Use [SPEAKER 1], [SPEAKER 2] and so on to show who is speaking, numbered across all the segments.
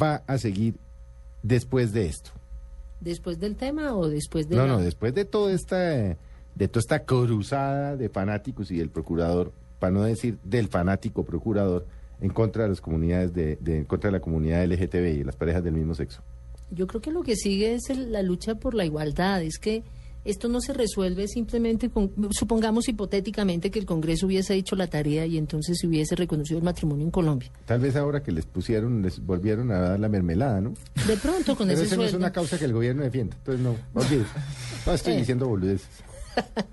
[SPEAKER 1] va a seguir después de esto?
[SPEAKER 2] ¿Después del tema o después de
[SPEAKER 1] No,
[SPEAKER 2] la-
[SPEAKER 1] no, después de toda esta de toda esta cruzada de fanáticos y del procurador, para no decir del fanático procurador, en contra de las comunidades de, de- en contra de la comunidad LGTBI y las parejas del mismo sexo.
[SPEAKER 2] Yo creo que lo que sigue es el- la lucha por la igualdad. Es que esto no se resuelve simplemente con, supongamos hipotéticamente que el Congreso hubiese hecho la tarea y entonces se hubiese reconocido el matrimonio en Colombia.
[SPEAKER 1] Tal vez ahora que les pusieron, les volvieron a dar la mermelada, ¿no?
[SPEAKER 2] De pronto con
[SPEAKER 1] Pero
[SPEAKER 2] ese
[SPEAKER 1] esa no es
[SPEAKER 2] sueldo.
[SPEAKER 1] una causa que el gobierno defienda. Entonces no. No estoy
[SPEAKER 2] Eh.
[SPEAKER 1] diciendo boludeces.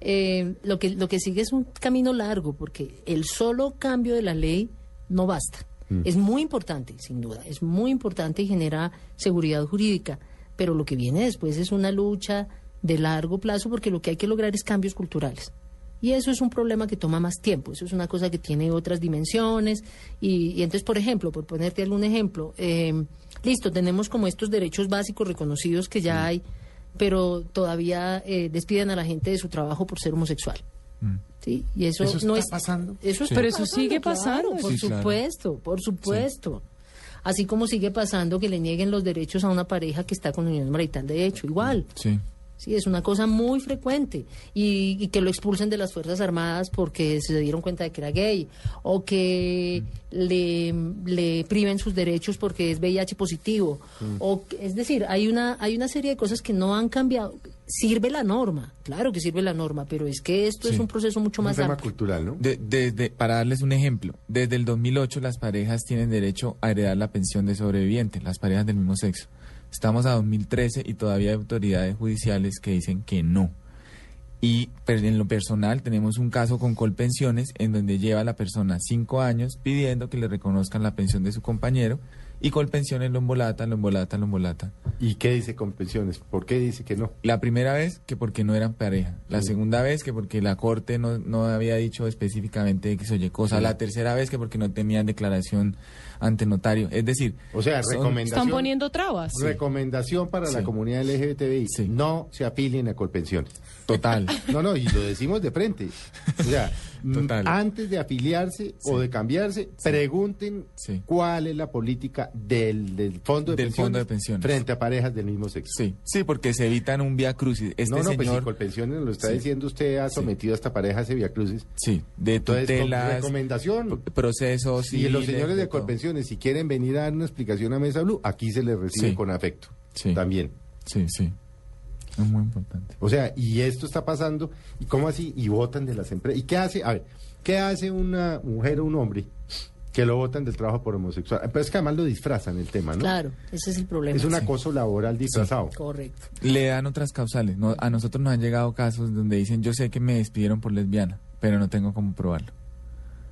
[SPEAKER 2] Eh, lo, que, lo que sigue es un camino largo, porque el solo cambio de la ley no basta. Es muy importante, sin duda, es muy importante y genera seguridad jurídica, pero lo que viene después es una lucha de largo plazo, porque lo que hay que lograr es cambios culturales. Y eso es un problema que toma más tiempo, eso es una cosa que tiene otras dimensiones. Y, y entonces, por ejemplo, por ponerte algún ejemplo, eh, listo, tenemos como estos derechos básicos reconocidos que ya hay, pero todavía eh, despiden a la gente de su trabajo por ser homosexual. ¿Sí? Y eso,
[SPEAKER 1] ¿Eso
[SPEAKER 2] no
[SPEAKER 1] está
[SPEAKER 2] es
[SPEAKER 1] pasando?
[SPEAKER 2] Eso está
[SPEAKER 3] Pero eso
[SPEAKER 2] pasando,
[SPEAKER 3] sigue
[SPEAKER 2] claro,
[SPEAKER 3] pasando.
[SPEAKER 2] por
[SPEAKER 3] Sí, claro.
[SPEAKER 2] supuesto, por supuesto. Así como sigue pasando que le nieguen los derechos a una pareja que está con unión marital de hecho, igual.
[SPEAKER 3] Sí.
[SPEAKER 2] Sí, es una cosa muy frecuente. Y, y que lo expulsen de las Fuerzas Armadas porque se dieron cuenta de que era gay. O que le, le priven sus derechos porque es VIH positivo. O, que- es decir, hay una, hay una serie de cosas que no han cambiado. Sirve la norma, claro que sirve la norma, pero es que esto es un proceso mucho
[SPEAKER 1] Un
[SPEAKER 2] más
[SPEAKER 1] tema
[SPEAKER 2] amplio.
[SPEAKER 1] cultural, ¿no?
[SPEAKER 3] De- desde, para darles un ejemplo, desde el 2008 las parejas tienen derecho a heredar la pensión de sobreviviente, las parejas del mismo sexo. Estamos a 2013 y todavía hay autoridades judiciales que dicen que no. Y pues, en lo personal tenemos un caso con Colpensiones en donde lleva a la persona cinco años pidiendo que le reconozcan la pensión de su compañero y Colpensiones lo embolata, lo embolata, lo embolata.
[SPEAKER 1] ¿Y qué dice con pensiones? ¿Por qué dice que no?
[SPEAKER 3] La primera vez que porque no eran pareja. La
[SPEAKER 1] Sí.
[SPEAKER 3] segunda vez que porque la corte no, no había dicho específicamente que se oye cosa.
[SPEAKER 1] Sí.
[SPEAKER 3] La tercera vez que porque no tenían declaración ante notario. Es decir,
[SPEAKER 1] O sea,
[SPEAKER 3] son-
[SPEAKER 1] recomendación.
[SPEAKER 4] Están poniendo trabas.
[SPEAKER 1] Recomendación para la comunidad LGBTI.
[SPEAKER 3] Sí.
[SPEAKER 1] No se afilien a Colpensiones.
[SPEAKER 3] total.
[SPEAKER 1] No, no, y lo decimos de frente. O sea,
[SPEAKER 3] Total.
[SPEAKER 1] antes de afiliarse o de cambiarse, pregunten
[SPEAKER 3] Sí.
[SPEAKER 1] cuál es la política del, del fondo de
[SPEAKER 3] Del
[SPEAKER 1] pensiones
[SPEAKER 3] fondo de pensiones.
[SPEAKER 1] frente a parejas del mismo sexo.
[SPEAKER 3] Sí, sí, porque se evitan un vía crucis. Este
[SPEAKER 1] no, no, pues si
[SPEAKER 3] señor,
[SPEAKER 1] Colpensiones lo está
[SPEAKER 3] Sí.
[SPEAKER 1] diciendo usted, ha
[SPEAKER 3] Sí.
[SPEAKER 1] sometido a esta pareja a ese via crucis.
[SPEAKER 3] sí, de
[SPEAKER 1] Entonces,
[SPEAKER 3] tutelas,
[SPEAKER 1] recomendación.
[SPEAKER 3] procesos
[SPEAKER 1] Y los señores de
[SPEAKER 3] todo.
[SPEAKER 1] Colpensiones, si quieren venir a dar una explicación a Mesa Blue, aquí se les recibe
[SPEAKER 3] Sí.
[SPEAKER 1] con afecto.
[SPEAKER 3] Sí.
[SPEAKER 1] También.
[SPEAKER 3] Sí, sí. Es muy importante.
[SPEAKER 1] O sea, y esto está pasando, ¿y cómo así? Y votan de las empresas. ¿Y qué hace? A ver, ¿qué hace una mujer o un hombre que lo votan del trabajo por homosexual? Pero es que además lo disfrazan el tema, ¿no?
[SPEAKER 2] Claro, ese es el problema.
[SPEAKER 1] Es un
[SPEAKER 3] Sí.
[SPEAKER 1] acoso laboral disfrazado.
[SPEAKER 2] Correcto.
[SPEAKER 3] Le dan otras causales. No, a nosotros nos han llegado casos donde dicen, yo sé que me despidieron por lesbiana, pero no tengo cómo probarlo.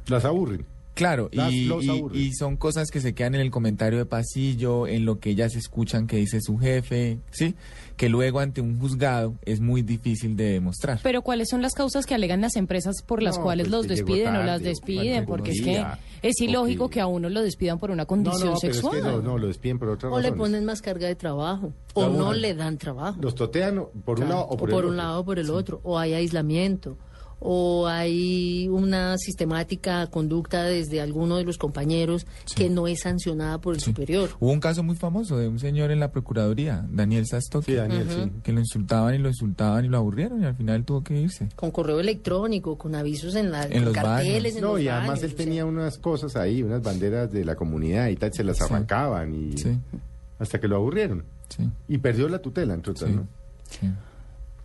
[SPEAKER 1] Las aburren.
[SPEAKER 3] Claro, y, son cosas que se quedan en el comentario de pasillo, en lo que ellas escuchan que dice su jefe, ¿sí? Que luego ante un juzgado es muy difícil de demostrar.
[SPEAKER 4] Pero ¿cuáles son las causas que alegan las empresas por las
[SPEAKER 1] No,
[SPEAKER 4] cuales
[SPEAKER 1] pues
[SPEAKER 4] los despiden o las despiden? Porque es que es ilógico
[SPEAKER 1] que-
[SPEAKER 4] a uno lo despidan por una
[SPEAKER 1] No,
[SPEAKER 4] condición
[SPEAKER 1] no, pero
[SPEAKER 4] sexual.
[SPEAKER 1] es que no, no, lo despiden por otra
[SPEAKER 2] O le ponen más carga de trabajo. O no le dan trabajo.
[SPEAKER 1] Los totean o- por un lado o por, el
[SPEAKER 2] un
[SPEAKER 1] otro.
[SPEAKER 2] lado o por el otro. O hay aislamiento. O hay una sistemática conducta desde alguno de los compañeros que no es sancionada por el
[SPEAKER 3] Sí.
[SPEAKER 2] superior.
[SPEAKER 3] Hubo un caso muy famoso de un señor en la Procuraduría, Daniel Sastoki,
[SPEAKER 1] Sí, Daniel, sí.
[SPEAKER 3] que lo insultaban y lo insultaban y lo aburrieron y al final tuvo que irse.
[SPEAKER 2] Con correo electrónico, con avisos en, la,
[SPEAKER 3] En
[SPEAKER 2] con
[SPEAKER 3] los
[SPEAKER 2] carteles,
[SPEAKER 3] baños.
[SPEAKER 2] en
[SPEAKER 1] No,
[SPEAKER 2] los
[SPEAKER 1] y además
[SPEAKER 2] baños,
[SPEAKER 1] él tenía unas cosas ahí, unas banderas de la comunidad y tal, se las
[SPEAKER 3] Sí.
[SPEAKER 1] arrancaban y
[SPEAKER 3] Sí,
[SPEAKER 1] hasta que lo aburrieron.
[SPEAKER 3] sí,
[SPEAKER 1] Y perdió la tutela, entre otras,
[SPEAKER 3] sí.
[SPEAKER 1] ¿no?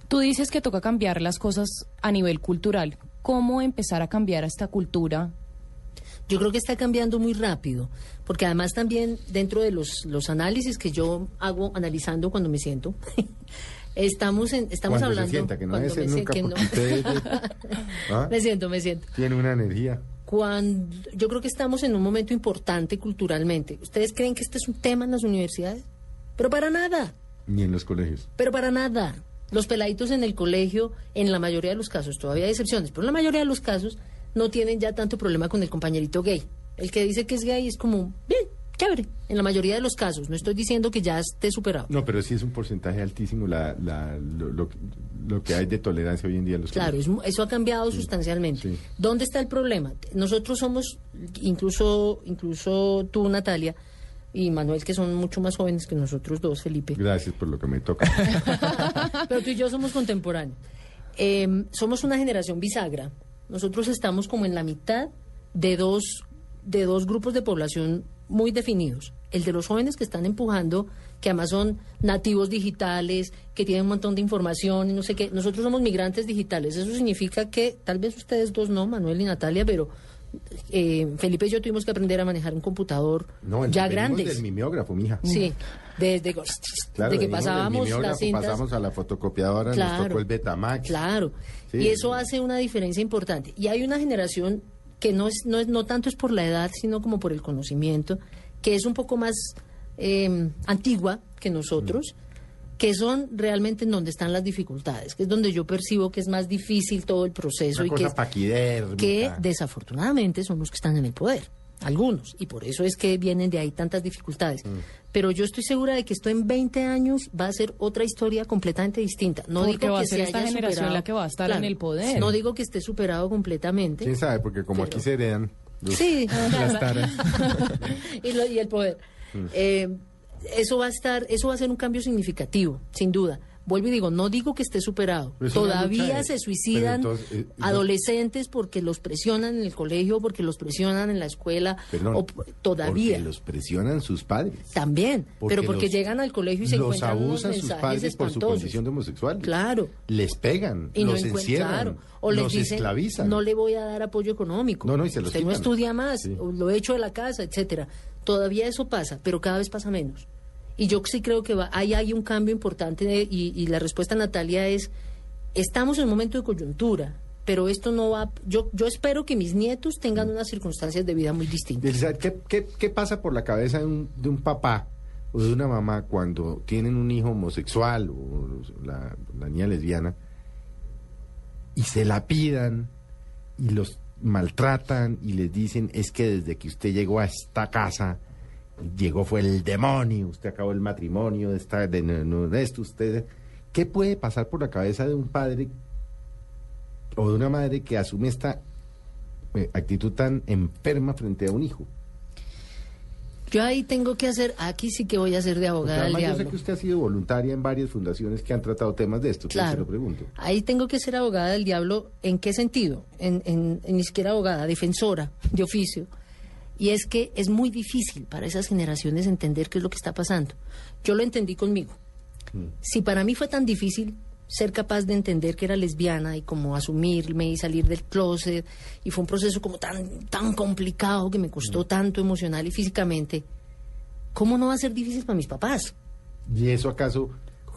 [SPEAKER 4] Tú dices que toca cambiar las cosas a nivel cultural. ¿Cómo empezar a cambiar esta cultura?
[SPEAKER 2] Yo creo que está cambiando muy rápido, porque además también dentro de los, los análisis que yo hago analizando cuando me siento, estamos en, estamos
[SPEAKER 1] Cuando
[SPEAKER 2] hablando
[SPEAKER 1] se sienta, que no
[SPEAKER 2] cuando me
[SPEAKER 1] nunca,
[SPEAKER 2] que no.
[SPEAKER 1] usted ¿ah?
[SPEAKER 2] me siento, me siento.
[SPEAKER 1] tiene una energía.
[SPEAKER 2] cuando yo creo que estamos en un momento importante culturalmente. ¿Ustedes creen que este es un tema en las universidades? Pero para nada,
[SPEAKER 1] Ni en los colegios.
[SPEAKER 2] pero para nada. Los peladitos en el colegio, en la mayoría de los casos, todavía hay excepciones, pero en la mayoría de los casos no tienen ya tanto problema con el compañerito gay. El que dice que es gay es como, bien, chévere, en la mayoría de los casos. No estoy diciendo que ya esté superado.
[SPEAKER 1] No, pero sí es un porcentaje altísimo la, la, lo, lo- lo que hay de tolerancia hoy en día en los
[SPEAKER 2] Claro, es eso ha cambiado sustancialmente.
[SPEAKER 1] sí.
[SPEAKER 2] ¿Dónde está el problema? Nosotros somos, incluso, incluso tú, Natalia, y Manuel, que son mucho más jóvenes que nosotros dos, Felipe.
[SPEAKER 1] Gracias por lo que me toca.
[SPEAKER 2] Pero tú y yo somos contemporáneos. Eh, somos una generación bisagra. Nosotros estamos como en la mitad de dos, de dos grupos de población muy definidos. El de los jóvenes que están empujando, que además son nativos digitales, que tienen un montón de información y no sé qué. Nosotros somos migrantes digitales. Eso significa que, tal vez ustedes dos no, Manuel y Natalia, pero eh, Felipe y yo tuvimos que aprender a manejar un computador
[SPEAKER 1] No,
[SPEAKER 2] ya grandes.
[SPEAKER 1] del mimeógrafo, mija.
[SPEAKER 2] Sí, desde,
[SPEAKER 1] Claro,
[SPEAKER 2] de que pasábamos las cintas.
[SPEAKER 1] pasamos a la fotocopiadora, nos tocó el Betamax.
[SPEAKER 2] Claro.
[SPEAKER 1] Sí.
[SPEAKER 2] Y eso hace una diferencia importante. Y hay una generación que no es, no es, no tanto es por la edad, sino como por el conocimiento, que es un poco más eh, antigua que nosotros, que son realmente en donde están las dificultades, que es donde yo percibo que es más difícil todo el proceso
[SPEAKER 1] Una
[SPEAKER 2] y
[SPEAKER 1] cosa
[SPEAKER 2] que, que desafortunadamente son los que están en el poder, algunos, y por eso es que vienen de ahí tantas dificultades.
[SPEAKER 1] Mm.
[SPEAKER 2] Pero yo estoy segura de que esto en 20 años va a ser otra historia completamente distinta. No
[SPEAKER 4] Porque
[SPEAKER 2] digo
[SPEAKER 4] va a
[SPEAKER 2] que
[SPEAKER 4] ser
[SPEAKER 2] se
[SPEAKER 4] esta
[SPEAKER 2] haya
[SPEAKER 4] generación
[SPEAKER 2] superado.
[SPEAKER 4] la que va a estar en el poder.
[SPEAKER 2] No digo que esté superado completamente.
[SPEAKER 1] ¿Quién sabe? Porque como
[SPEAKER 2] Pero-
[SPEAKER 1] aquí se heredan los-
[SPEAKER 2] Sí,
[SPEAKER 1] las
[SPEAKER 2] y, lo- y el poder.
[SPEAKER 1] Mm.
[SPEAKER 2] Eh, eso va a estar, eso va a ser un cambio significativo, sin duda. Vuelvo y digo, no digo que esté superado.
[SPEAKER 1] Es
[SPEAKER 2] Todavía se suicidan
[SPEAKER 1] entonces, eh,
[SPEAKER 2] adolescentes porque los presionan en el colegio, porque los presionan en la escuela,
[SPEAKER 1] Perdón,
[SPEAKER 2] o todavía.
[SPEAKER 1] Porque los presionan sus padres.
[SPEAKER 2] También, pero porque
[SPEAKER 1] los-
[SPEAKER 2] llegan al colegio y se
[SPEAKER 1] los
[SPEAKER 2] encuentran unos
[SPEAKER 1] abusan sus padres por su condición de homosexual.
[SPEAKER 2] Claro.
[SPEAKER 1] Les pegan,
[SPEAKER 2] Y
[SPEAKER 1] los encierran,
[SPEAKER 2] claro. o les
[SPEAKER 1] los
[SPEAKER 2] dicen,
[SPEAKER 1] esclavizan.
[SPEAKER 2] no le voy a dar apoyo económico.
[SPEAKER 1] No, no, y se los
[SPEAKER 2] Usted no estudia más,
[SPEAKER 1] Sí.
[SPEAKER 2] lo echo de la casa, etcétera. Todavía eso pasa, pero cada vez pasa menos. Y yo sí creo que ahí hay un cambio importante y, la respuesta, Natalia, es, estamos en un momento de coyuntura, pero esto no va, yo, yo espero que mis nietos tengan unas circunstancias de vida muy distintas.
[SPEAKER 1] Elizabeth, ¿qué, qué, qué pasa por la cabeza de un, de un papá o de una mamá cuando tienen un hijo homosexual o la, la niña lesbiana y se la pidan y los maltratan y les dicen es que desde que usted llegó a esta casa llegó fue el demonio, usted acabó el matrimonio de esta de, no- de esto usted ¿qué puede pasar por la cabeza de un padre o de una madre que asume esta eh, actitud tan enferma frente a un hijo?
[SPEAKER 2] Yo ahí tengo que hacer, aquí sí que voy a ser de abogada del
[SPEAKER 1] además yo sé
[SPEAKER 2] diablo.
[SPEAKER 1] que usted ha sido voluntaria en varias fundaciones que han tratado temas de esto, entonces se
[SPEAKER 2] Claro.
[SPEAKER 1] lo pregunto.
[SPEAKER 2] Ahí tengo que ser abogada del diablo. ¿En qué sentido? En, en- en ni siquiera abogada, defensora de oficio. Y es que es muy difícil para esas generaciones entender qué es lo que está pasando. Yo lo entendí conmigo. Si para mí fue tan difícil ser capaz de entender que era lesbiana y como asumirme y salir del closet, y fue un proceso como tan, tan complicado que me costó tanto emocional y físicamente, ¿cómo no va a ser difícil para mis papás?
[SPEAKER 1] ¿Y eso acaso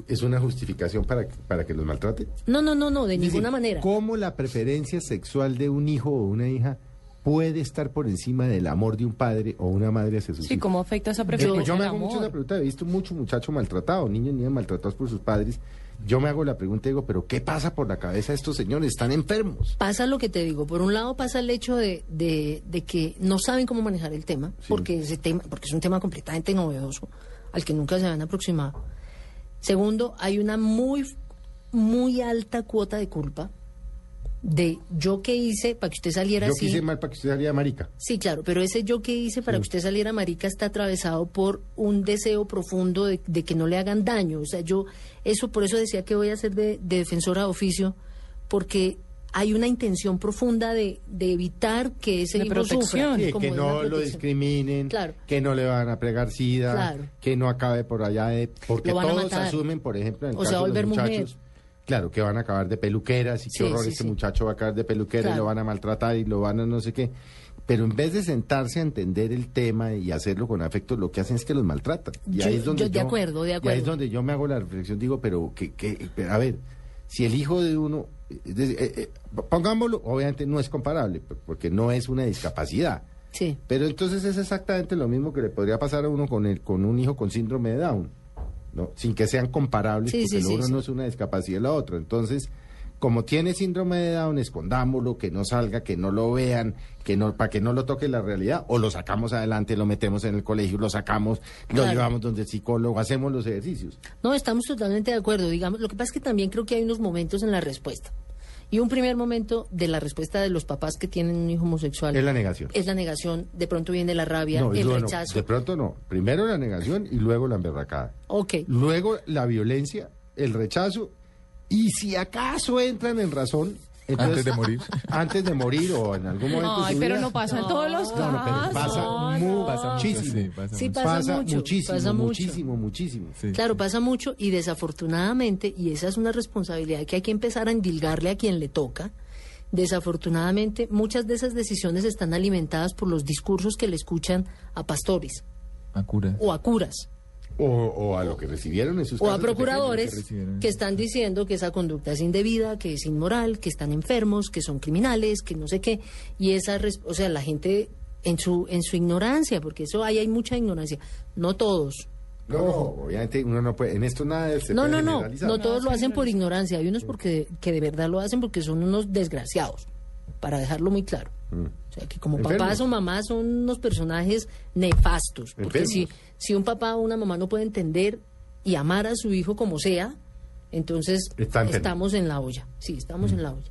[SPEAKER 1] es una justificación para, que- para que los maltrate?
[SPEAKER 2] No, no, no, no, de ninguna
[SPEAKER 1] decir,
[SPEAKER 2] manera.
[SPEAKER 1] ¿Cómo la preferencia sexual de un hijo o una hija puede estar por encima del amor de un padre o una madre hacia sus
[SPEAKER 4] Sí,
[SPEAKER 1] hijos?
[SPEAKER 4] ¿cómo afecta esa
[SPEAKER 1] Eh,
[SPEAKER 4] preferencia
[SPEAKER 1] pues yo me hago mucho la pregunta, he visto mucho muchacho maltratado, niños y niñas maltratados por sus padres. Yo me hago la pregunta y digo, ¿pero qué pasa por la cabeza de estos señores? Están enfermos.
[SPEAKER 2] Pasa lo que te digo. Por un lado pasa el hecho de, de- de que no saben cómo manejar el tema,
[SPEAKER 1] Sí.
[SPEAKER 2] porque, ese tema, porque es un tema completamente novedoso, al que nunca se han aproximado. Segundo, hay una muy, muy alta cuota de culpa de yo que hice para que usted saliera
[SPEAKER 1] Yo
[SPEAKER 2] así.
[SPEAKER 1] quise mal para que usted saliera marica.
[SPEAKER 2] Sí, claro, pero ese yo que hice para que usted saliera marica está atravesado por un deseo profundo de, de que no le hagan daño. O sea, yo, eso, por eso decía que voy a ser de, de defensora de oficio, porque hay una intención profunda de, de evitar que ese
[SPEAKER 4] De
[SPEAKER 2] hijo
[SPEAKER 4] protección.
[SPEAKER 2] sufra.
[SPEAKER 1] Sí,
[SPEAKER 2] como
[SPEAKER 1] que no lo discriminen,
[SPEAKER 2] Claro.
[SPEAKER 1] que no le van a pregar sida,
[SPEAKER 2] Claro.
[SPEAKER 1] que no acabe por allá de... Porque todos
[SPEAKER 2] matar.
[SPEAKER 1] asumen, por ejemplo, en el
[SPEAKER 2] O
[SPEAKER 1] caso de los
[SPEAKER 2] mujer.
[SPEAKER 1] muchachos, claro, que van a acabar de peluqueras y
[SPEAKER 2] Sí,
[SPEAKER 1] qué horror,
[SPEAKER 2] sí,
[SPEAKER 1] este
[SPEAKER 2] sí.
[SPEAKER 1] muchacho va a acabar de peluquera y lo van a maltratar y lo van a no sé qué. Pero en vez de sentarse a entender el tema y hacerlo con afecto, lo que hacen es que los maltratan. Y
[SPEAKER 2] Yo-
[SPEAKER 1] ahí es donde
[SPEAKER 2] yo de acuerdo, de
[SPEAKER 1] Y ahí
[SPEAKER 2] acuerdo.
[SPEAKER 1] es donde yo me hago la reflexión, digo, pero que, que, a ver, si el hijo de uno, eh, eh, pongámoslo, obviamente no es comparable, porque no es una discapacidad.
[SPEAKER 2] Sí.
[SPEAKER 1] Pero entonces es exactamente lo mismo que le podría pasar a uno con el, con un hijo con síndrome de Down, ¿no? Sin que sean comparables,
[SPEAKER 2] Sí,
[SPEAKER 1] porque
[SPEAKER 2] sí,
[SPEAKER 1] lo
[SPEAKER 2] sí,
[SPEAKER 1] uno no es una discapacidad y la otra. Entonces, como tiene síndrome de Down, escondámoslo, que no salga, que no lo vean, que no, para que no lo toque la realidad, o lo sacamos adelante, lo metemos en el colegio, lo sacamos, lo llevamos donde el psicólogo, hacemos los ejercicios.
[SPEAKER 2] No, estamos totalmente de acuerdo. Digamos, lo que pasa es que también creo que hay unos momentos en la respuesta. Y un primer momento de la respuesta de los papás que tienen un hijo homosexual
[SPEAKER 1] Es la negación.
[SPEAKER 2] es la negación. De pronto viene la rabia,
[SPEAKER 1] No,
[SPEAKER 2] el
[SPEAKER 1] luego no,
[SPEAKER 2] rechazo.
[SPEAKER 1] de pronto no. Primero la negación y luego la emberracada.
[SPEAKER 2] Ok.
[SPEAKER 1] Luego la violencia, el rechazo, y si acaso entran en razón. Entonces-
[SPEAKER 3] Antes de morir.
[SPEAKER 1] Antes de morir o en algún momento.
[SPEAKER 4] Ay, pero
[SPEAKER 1] vida.
[SPEAKER 4] no pasa en todos los
[SPEAKER 1] No, no, pero
[SPEAKER 4] casos.
[SPEAKER 1] pasa
[SPEAKER 2] no,
[SPEAKER 3] Pasa
[SPEAKER 1] muchísimo.
[SPEAKER 3] sí, pasa
[SPEAKER 2] Sí,
[SPEAKER 3] mucho.
[SPEAKER 2] pasa mucho,
[SPEAKER 1] muchísimo,
[SPEAKER 2] pasa mucho.
[SPEAKER 1] muchísimo, muchísimo.
[SPEAKER 3] Sí.
[SPEAKER 2] Claro, pasa mucho y desafortunadamente, y esa es una responsabilidad que hay que empezar a endilgarle a quien le toca, desafortunadamente muchas de esas decisiones están alimentadas por los discursos que le escuchan a pastores
[SPEAKER 3] A
[SPEAKER 2] o a curas
[SPEAKER 1] O, o a lo que recibieron en sus
[SPEAKER 2] o a procuradores
[SPEAKER 3] que
[SPEAKER 2] están diciendo que esa conducta es indebida, que es inmoral, que están enfermos, que son criminales, que no sé qué. Y esa, o sea, la gente en su en su ignorancia, porque eso ahí hay mucha ignorancia. No todos.
[SPEAKER 1] No, no, obviamente uno no puede. En esto nada se
[SPEAKER 2] No,
[SPEAKER 1] puede
[SPEAKER 2] no, no. No todos lo hacen por ignorancia. Hay unos porque que de verdad lo hacen porque son unos desgraciados, para dejarlo muy claro.
[SPEAKER 1] Mm.
[SPEAKER 2] O sea, que como papás o mamás son unos personajes nefastos. Porque si, si un papá o una mamá no puede entender y amar a su hijo como sea, entonces estamos en la olla. Sí, estamos en la olla.